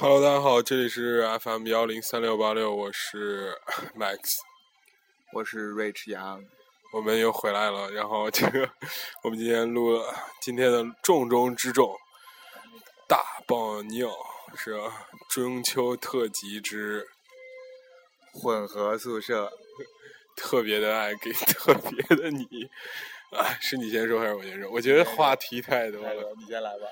Hello，大家好，这里是 FM 幺零三六八六，我是 Max，我是 Rich 杨，我们又回来了。然后这个，我们今天录了今天的重中之重，大棒尿是中秋特辑之混合宿舍，特别的爱给特别的你。啊，是你先说还是我先说？我觉得话题太多了，你先来吧。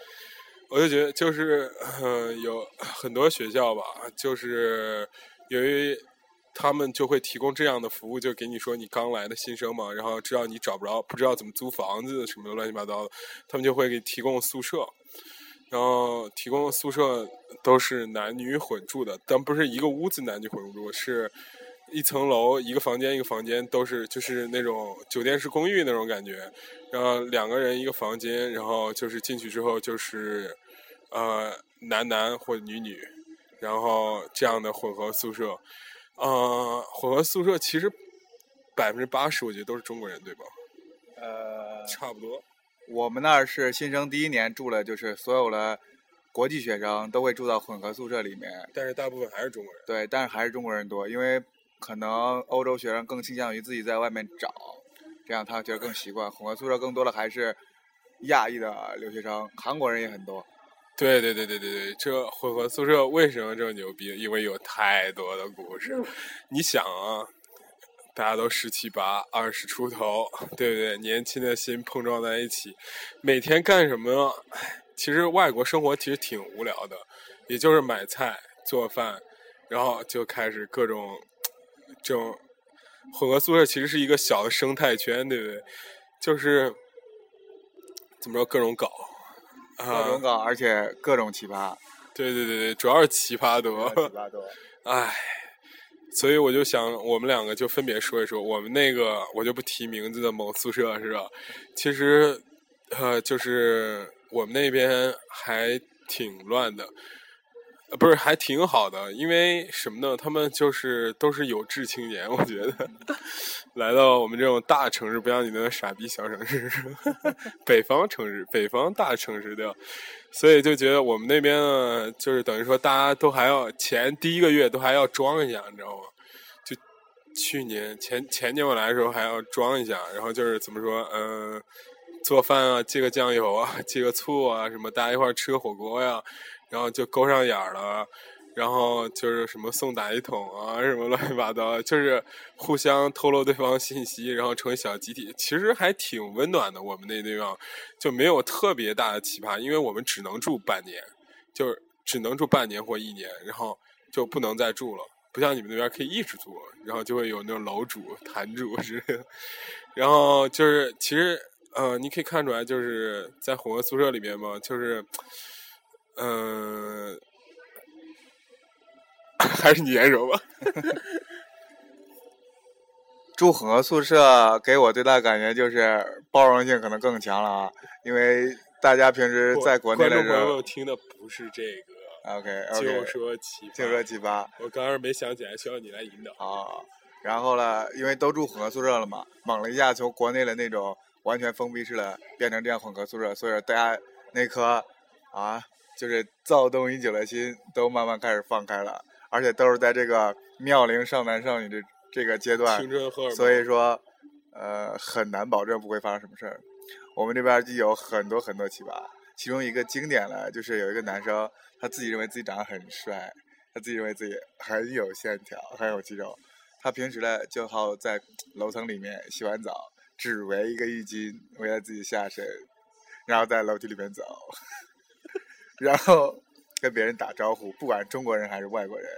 我就觉得就是，嗯，有很多学校吧，就是由于他们就会提供这样的服务，就给你说你刚来的新生嘛，然后知道你找不着，不知道怎么租房子什么乱七八糟的，他们就会给提供宿舍，然后提供宿舍都是男女混住的，但不是一个屋子男女混住，是一层楼一个房间一个房间都是就是那种酒店式公寓那种感觉。然后两个人一个房间，然后就是进去之后就是，呃，男男或女女，然后这样的混合宿舍，呃，混合宿舍其实百分之八十我觉得都是中国人，对吧？呃，差不多。我们那儿是新生第一年住了，就是所有的国际学生都会住到混合宿舍里面，但是大部分还是中国人。对，但是还是中国人多，因为可能欧洲学生更倾向于自己在外面找。这样他觉得更习惯。混合宿舍更多的还是亚裔的留学生，韩国人也很多。对对对对对对，这混合宿舍为什么这么牛逼？因为有太多的故事。你想啊，大家都十七八、二十出头，对不对？年轻的心碰撞在一起，每天干什么？其实外国生活其实挺无聊的，也就是买菜、做饭，然后就开始各种这种。混合宿舍其实是一个小的生态圈，对不对？就是怎么说，各种搞，各种搞，而且各种奇葩。对对对对，主要是奇葩多。奇葩多。唉，所以我就想，我们两个就分别说一说，我们那个我就不提名字的某宿舍是吧？其实，呃，就是我们那边还挺乱的。不是，还挺好的，因为什么呢？他们就是都是有志青年，我觉得 来到我们这种大城市，不像你那傻逼小城市，北方城市，北方大城市对吧，所以就觉得我们那边呢，就是等于说大家都还要前第一个月都还要装一下，你知道吗？就去年前前年我来的时候还要装一下，然后就是怎么说，嗯，做饭啊，借个酱油啊，借个醋啊，什么大家一块儿吃个火锅呀。然后就勾上眼了，然后就是什么送打一桶啊，什么乱七八糟，就是互相透露对方信息，然后成为小集体，其实还挺温暖的。我们那地方就没有特别大的奇葩，因为我们只能住半年，就是只能住半年或一年，然后就不能再住了。不像你们那边可以一直住，然后就会有那种楼主、坛主之类的。然后就是其实呃，你可以看出来，就是在混合宿舍里面嘛，就是。嗯，还是你先说吧。住混合宿舍给我最大感觉就是包容性可能更强了啊，因为大家平时在国内的时候听的不是这个。OK OK。就说奇就说奇葩。我刚刚没想起来，需要你来引导。啊，然后呢，因为都住混合宿舍了嘛，猛了一下从国内的那种完全封闭式的变成这样混合宿舍，所以大家那颗啊。就是躁动已久的心都慢慢开始放开了，而且都是在这个妙龄少男少女的这个阶段，所以说，呃，很难保证不会发生什么事儿。我们这边就有很多很多奇葩，其中一个经典的，就是有一个男生，他自己认为自己长得很帅，他自己认为自己很有线条，很有肌肉，他平时呢就好在楼层里面洗完澡，只围一个浴巾围在自己下身，然后在楼梯里面走。然后 跟别人打招呼，不管中国人还是外国人。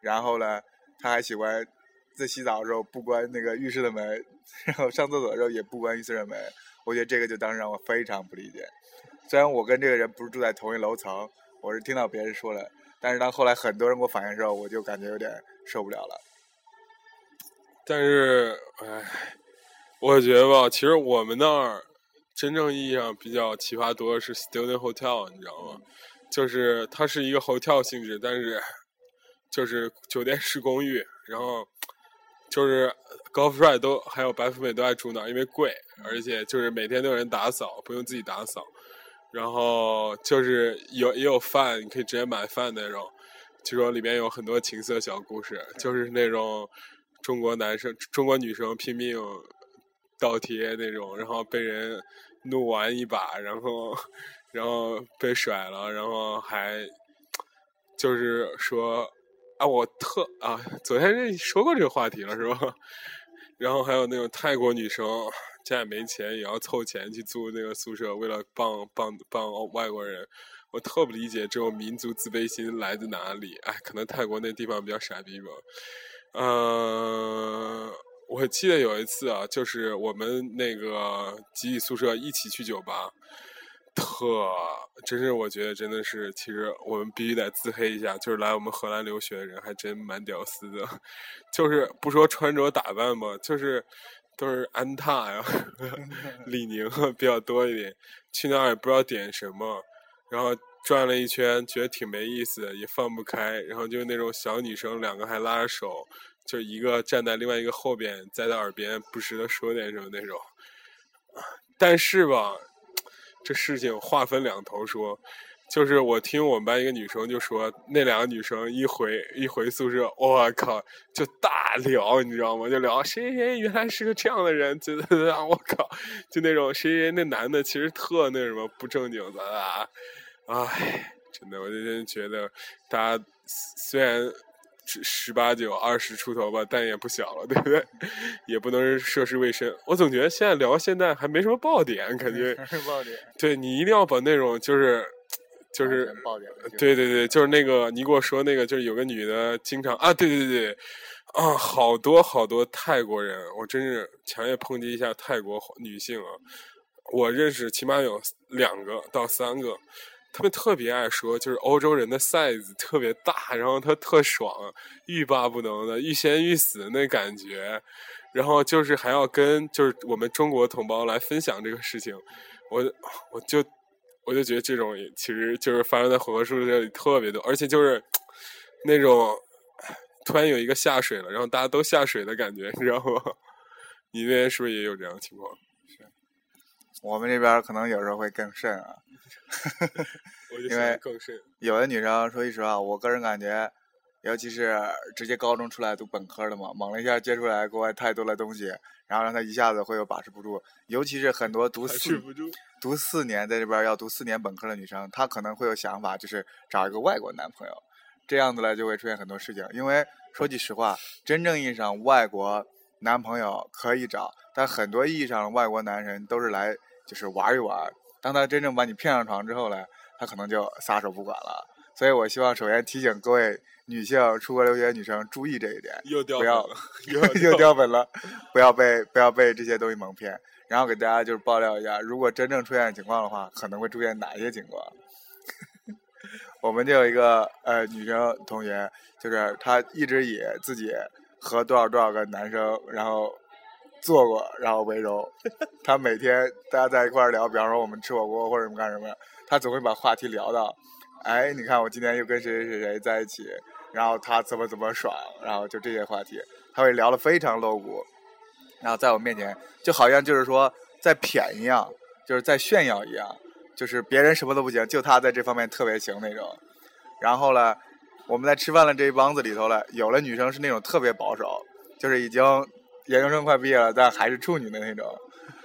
然后呢，他还喜欢在洗澡的时候不关那个浴室的门，然后上厕所的时候也不关浴室的门。我觉得这个就当时让我非常不理解。虽然我跟这个人不是住在同一楼层，我是听到别人说了，但是当后来很多人给我反映的时候，我就感觉有点受不了了。但是，唉，我觉得吧，其实我们那儿。真正意义上比较奇葩多的是 student hotel，你知道吗？就是它是一个 hotel 性质，但是 就是酒店式公寓，然后就是高富帅都还有白富美都爱住那儿，因为贵，而且就是每天都有人打扫，不用自己打扫。然后就是有也有饭，你可以直接买饭那种。据说里面有很多情色小故事，就是那种中国男生、中国女生拼命倒贴那种，然后被人怒玩一把，然后然后被甩了，然后还就是说啊，我特啊，昨天说过这个话题了是吧？然后还有那种泰国女生家里没钱，也要凑钱去租那个宿舍，为了帮帮帮外国人。我特不理解这种民族自卑心来自哪里？哎，可能泰国那地方比较傻逼吧。嗯，我记得有一次啊，就是我们那个集体宿舍一起去酒吧，特真是我觉得真的是，其实我们必须得自黑一下，就是来我们荷兰留学的人还真蛮屌丝的，就是不说穿着打扮吧，就是都是安踏呀、李宁比较多一点，去那儿也不知道点什么。然后转了一圈，觉得挺没意思，也放不开。然后就那种小女生，两个还拉着手，就一个站在另外一个后边，在他耳边不时的说点什么那种。但是吧，这事情话分两头说，就是我听我们班一个女生就说，那两个女生一回一回宿舍，我靠，就大聊，你知道吗？就聊谁谁谁原来是个这样的人，觉得啊，我靠，就那种谁谁那男的其实特那什么不正经的啊。唉，真的，我就真觉得，大家虽然十十八九、二十出头吧，但也不小了，对不对？也不能涉世未深。我总觉得现在聊现在还没什么爆点，感觉。爆点。对你一定要把那种就是，就是。对对对，就是那个你给我说那个，就是有个女的经常啊，对对对，啊，好多好多泰国人，我真是强烈抨击一下泰国女性啊！我认识起码有两个到三个。他们特别爱说，就是欧洲人的 size 特别大，然后他特爽，欲罢不能的，欲仙欲死那感觉，然后就是还要跟就是我们中国同胞来分享这个事情，我我就我就觉得这种其实就是发生在混合宿舍里特别多，而且就是那种突然有一个下水了，然后大家都下水的感觉，你知道吗？你那边是不是也有这样的情况？是，我们这边可能有时候会更甚啊。因为有的女生说句实话，我个人感觉，尤其是直接高中出来读本科的嘛，猛了一下接出来国外太多的东西，然后让她一下子会有把持不住。尤其是很多读四读四年在这边要读四年本科的女生，她可能会有想法，就是找一个外国男朋友，这样子呢就会出现很多事情。因为说句实话，真正意义上外国男朋友可以找，但很多意义上的外国男人都是来就是玩一玩。当他真正把你骗上床之后呢，他可能就撒手不管了。所以我希望首先提醒各位女性出国留学女生注意这一点，又掉不要又又掉粉了，不要被不要被这些东西蒙骗。然后给大家就是爆料一下，如果真正出现情况的话，可能会出现哪些情况？我们就有一个呃女生同学，就是她一直以自己和多少多少个男生，然后。做过，然后温柔。他每天大家在一块聊，比方说我们吃火锅或者什么干什么，他总会把话题聊到，哎，你看我今天又跟谁谁谁在一起，然后他怎么怎么爽，然后就这些话题，他会聊得非常露骨，然后在我面前就好像就是说在谝一样，就是在炫耀一样，就是别人什么都不行，就他在这方面特别行那种。然后呢，我们在吃饭的这一帮子里头呢，有的女生是那种特别保守，就是已经。研究生快毕业了，但还是处女的那种；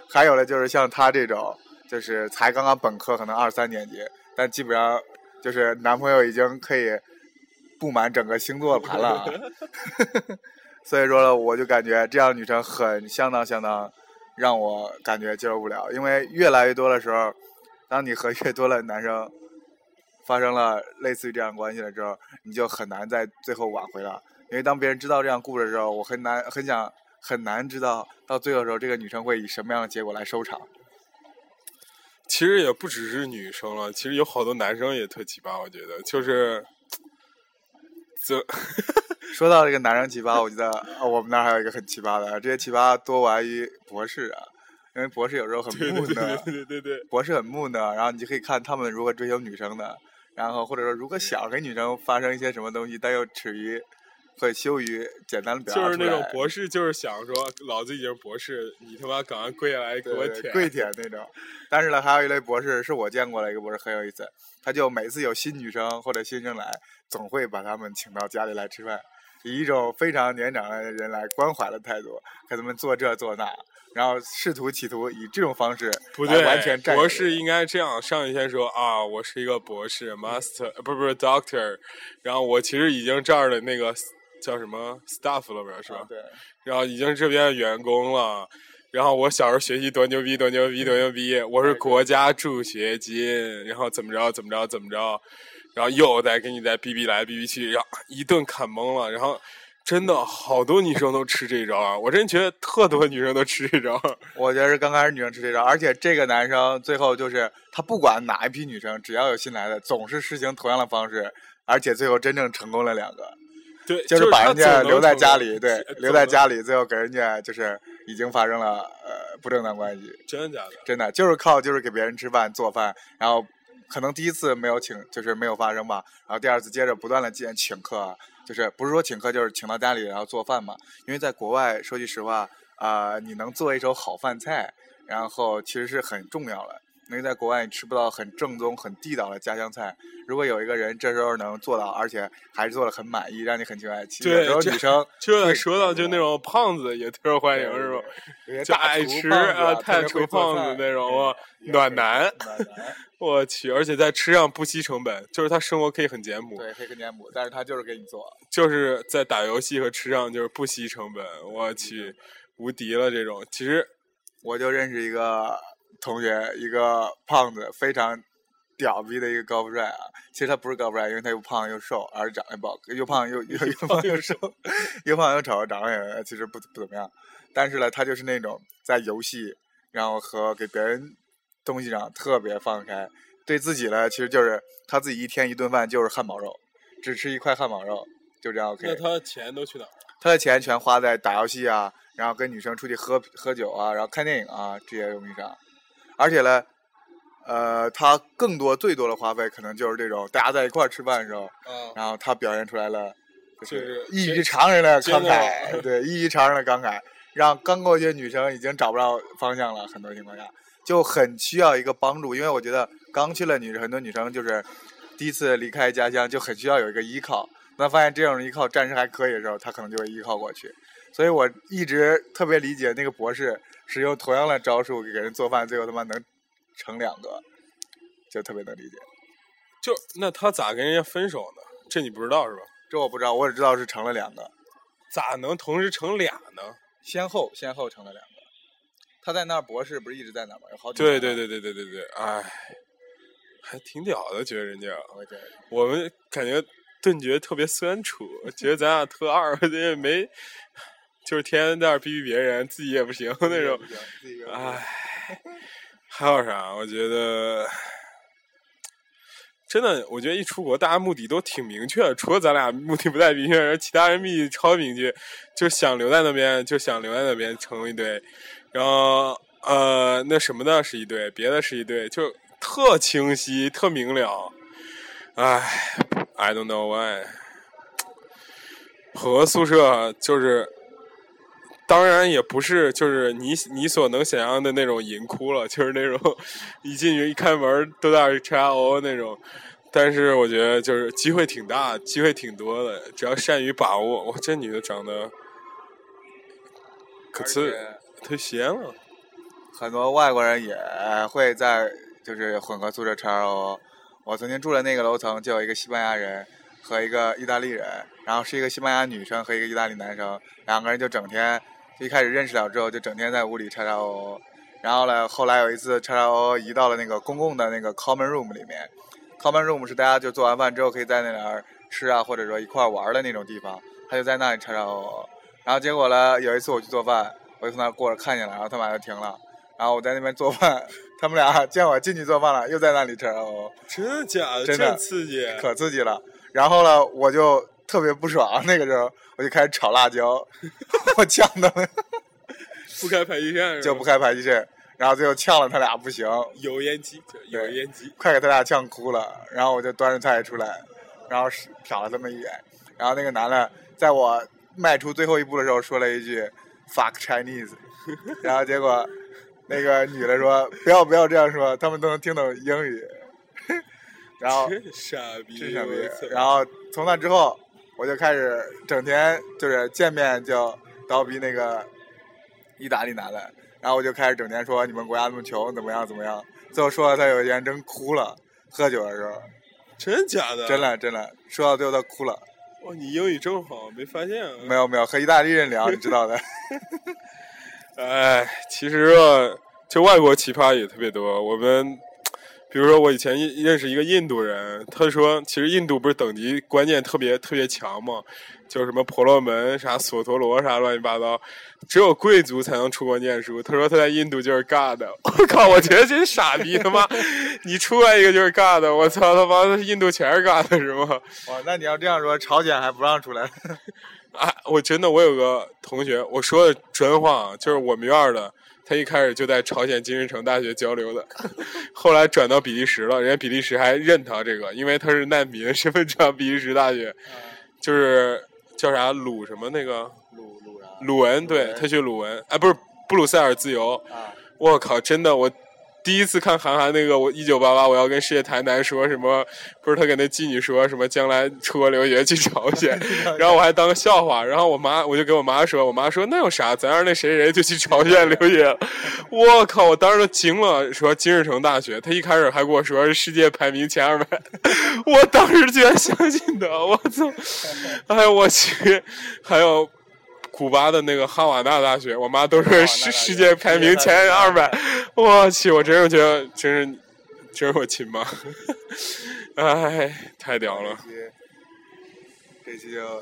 还有的就是像她这种，就是才刚刚本科，可能二三年级，但基本上就是男朋友已经可以布满整个星座盘了。所以说呢，我就感觉这样的女生很相当相当让我感觉接受不了，因为越来越多的时候，当你和越多的男生发生了类似于这样关系的时候，你就很难在最后挽回了。因为当别人知道这样故事的时候，我很难很想。很难知道到最后时候，这个女生会以什么样的结果来收场。其实也不只是女生了，其实有好多男生也特奇葩。我觉得就是，就 说到这个男生奇葩，我觉得我们那儿还有一个很奇葩的，这些奇葩多源于博士啊，因为博士有时候很木讷，对对对对，博士很木讷，然后你就可以看他们如何追求女生的，然后或者说如果想跟女生发生一些什么东西，但又耻于。会羞于简单的表达就是那种博士，就是想说，老子已经博士，你他妈赶快跪下来给我舔。跪舔那种。但是呢，还有一类博士是我见过的一个博士很有意思，他就每次有新女生或者新生来，总会把他们请到家里来吃饭，以一种非常年长的人来关怀的态度，给他们做这做那，然后试图企图以这种方式来不对，完全占博士应该这样，上一先说啊，我是一个博士，master，呃不是不是 doctor，然后我其实已经这儿的那个叫什么 staff 了吧，是吧？啊对，然后已经这边的员工了。然后我小时候学习多牛逼，多牛逼，多牛逼！我是国家助学金，然后怎么着，怎么着，怎么着，然后又再给你再逼逼来逼逼去，然后一顿砍懵了。然后真的好多女生都吃这招啊！我真觉得特多女生都吃这招。我觉得是刚开始女生吃这招，而且这个男生最后就是他不管哪一批女生，只要有新来的，总是实行同样的方式，而且最后真正成功了两个。对，就是把人家留在家里，对，留在家里，最后给人家就是已经发生了呃不正当关系，真的假的？真的就是靠就是给别人吃饭做饭，然后可能第一次没有请，就是没有发生吧，然后第二次接着不断的见请客，啊就是不是说请客就是请到家里然后做饭嘛，因为在国外说句实话啊、你能做一手好饭菜，然后其实是很重要的。因为在国外你吃不到很正宗、很地道的家乡菜，如果有一个人这时候能做到，而且还是做的很满意，让你很情爱，其实有时候对这女生 就说到就那种胖子也特受欢迎是吧？？就爱吃啊，太厨会做胖子那种啊，暖男。我去，而且在吃上不惜成本，就是他生活可以很简朴，对，可以很简朴，但是他就是给你做。就是在打游戏和吃上就是不惜成本，我去，无敌了这种。其实我就认识一个同学，一个胖子，非常屌逼的一个高富帅啊。其实他不是高富帅，因为他又胖又瘦，而且长得不好，又胖又又又 胖又瘦，又胖又丑，长得也其实不不怎么样。但是呢，他就是那种在游戏，然后和给别人东西上特别放开，对自己呢，其实就是他自己一天一顿饭就是汉堡肉，只吃一块汉堡肉，就这样 OK。那他钱都去哪儿？他的钱全花在打游戏啊，然后跟女生出去喝喝酒啊，然后看电影啊这些东西上，而且呢，呃，他更多最多的花费可能就是这种大家在一块儿吃饭的时候，啊，然后他表现出来了就就是异于常人的慷慨，对，异于常人的慷慨，让刚过去的女生已经找不到方向了，很多情况下就很需要一个帮助，因为我觉得刚去了女很多女生就是第一次离开家乡，就很需要有一个依靠。那发现这种依靠暂时还可以的时候，他可能就会依靠过去。所以我一直特别理解那个博士使用同样的招数给人做饭，最后他妈能成两个，就特别能理解。就那他咋跟人家分手呢？这你不知道是吧？这我不知道，我只知道是成了两个，咋能同时成俩呢？先后先后成了两个。他在那儿博士不是一直在那儿吗？有好几对对对对对对对，哎，还挺屌的，觉得人家。我觉得我们感觉顿觉特别酸楚，觉得咱俩特二，也没，就是天天在那儿逼逼别人，自己也不行那种。唉，还有啥？我觉得真的，我觉得一出国，大家目的都挺明确的，除了咱俩目的不太明确，而其他人目的超明确，就想留在那边，就想留在那边成为一对，然后呃，那什么的是一对，别的是一对，就特清晰、特明了。唉，I don't know why。和宿舍就是，当然也不是就是你你所能想象的那种银窟了，就是那种一进去一开门都在那儿叉 O 那种。但是我觉得就是机会挺大，机会挺多的，只要善于把握。我，这女的长得可而呲且忒仙了。很多外国人也会在就是混合宿舍 XO。我曾经住的那个楼层就有一个西班牙人和一个意大利人，然后是一个西班牙女生和一个意大利男生，两个人就整天就一开始认识了之后就整天在屋里 XO。然后呢，后来有一次 XO 移到了那个公共的那个 common room 里面，common room 是大家就做完饭之后可以在那里儿吃啊，或者说一块玩的那种地方，他就在那里 XO。然后结果呢，有一次我去做饭，我就从那儿过着看见了，然后他马上就停了。然后我在那边做饭，他们俩见我进去做饭了，又在那里吃哦，真的假的？真的刺激！可刺激了。然后呢，我就特别不爽，那个时候我就开始炒辣椒，我呛他们不开排气扇是 就不开排气扇，然后最后呛了他俩不行，油烟机，油烟机。快给他俩呛哭了。然后我就端着菜出来，然后是瞟了他们一眼，然后那个男的在我迈出最后一步的时候说了一句 “fuck Chinese”，然后结果那个女的说不要不要这样说，他们都能听懂英语。然后真傻逼，真傻逼。然后从那之后，我就开始整天就是见面就叨逼那个意大利男的，然后我就开始整天说你们国家那么穷，怎么样怎么样。最后说到他有一天真哭了，喝酒的时候，真假的？真。的真的，说到最后他哭了。哇，你英语这么好，没发现啊？没有没有，和意大利人聊，你知道的。哎，其实啊，就外国奇葩也特别多。我们比如说，我以前认认识一个印度人，他说，其实印度不是等级观念特别特别强嘛，就是什么婆罗门、啥索陀罗啥乱七八糟，只有贵族才能出国念书。他说他在印度就是尬的，我靠，我觉得真傻逼，他妈，你出来一个就是尬的，我操他妈的，印度全是尬的是吗？哇，那你要这样说，朝鲜还不让出来？啊，我真的，我有个同学，我说的真话，就是我们院儿的，他一开始就在朝鲜金日成大学交流的，后来转到比利时了，人家比利时还认他这个，因为他是难民，身份证比利时大学，就是叫啥鲁什么那个鲁鲁？鲁文，对他去鲁文，哎，不是布鲁塞尔自由，啊，我靠，真的我。第一次看韩寒那个，我一九八八，我要跟世界台南说什么？不是他给那妓女说什么将来出国留学去朝鲜，然后我还当个笑话，然后我妈我就给我妈说，我妈说那有啥，咱让那谁谁就去朝鲜留学。我靠，我当时都惊了，说金日成大学，他一开始还跟我说是世界排名前二百，我当时居然相信他，我操！哎呦我去，还有。古巴的那个哈瓦那大学，我妈都是世世界排名前二百，我去，我真是觉得真是真是我亲妈，哎，太屌了！这期就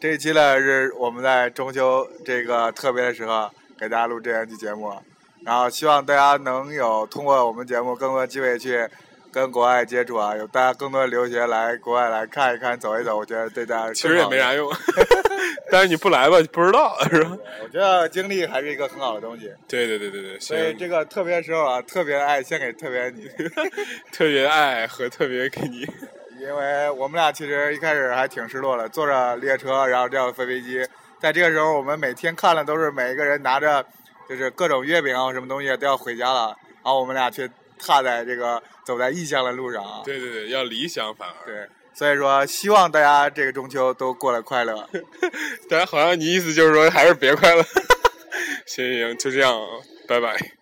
这一期呢是我们在中秋这个特别的时候给大家录这样一期节目，然后希望大家能有通过我们节目更多机会去跟国外接触啊，有大家更多的留学来国外来看一看、走一走，我觉得对大家其实也没啥用，但是你不来吧，不知道是吧？我觉得经历还是一个很好的东西，对对对对对，所以这个特别时候啊，特别的爱献给特别你，特别爱和特别给你。因为我们俩其实一开始还挺失落的，坐着列车，然后这样飞飞机，在这个时候，我们每天看的都是每一个人拿着就是各种月饼啊什么东西都要回家了，然后我们俩却踏在这个走在异乡的路上啊。对对对，要理想反而。对，所以说希望大家这个中秋都过得快乐。但好像你意思就是说还是别快乐。行行行，就这样，拜拜。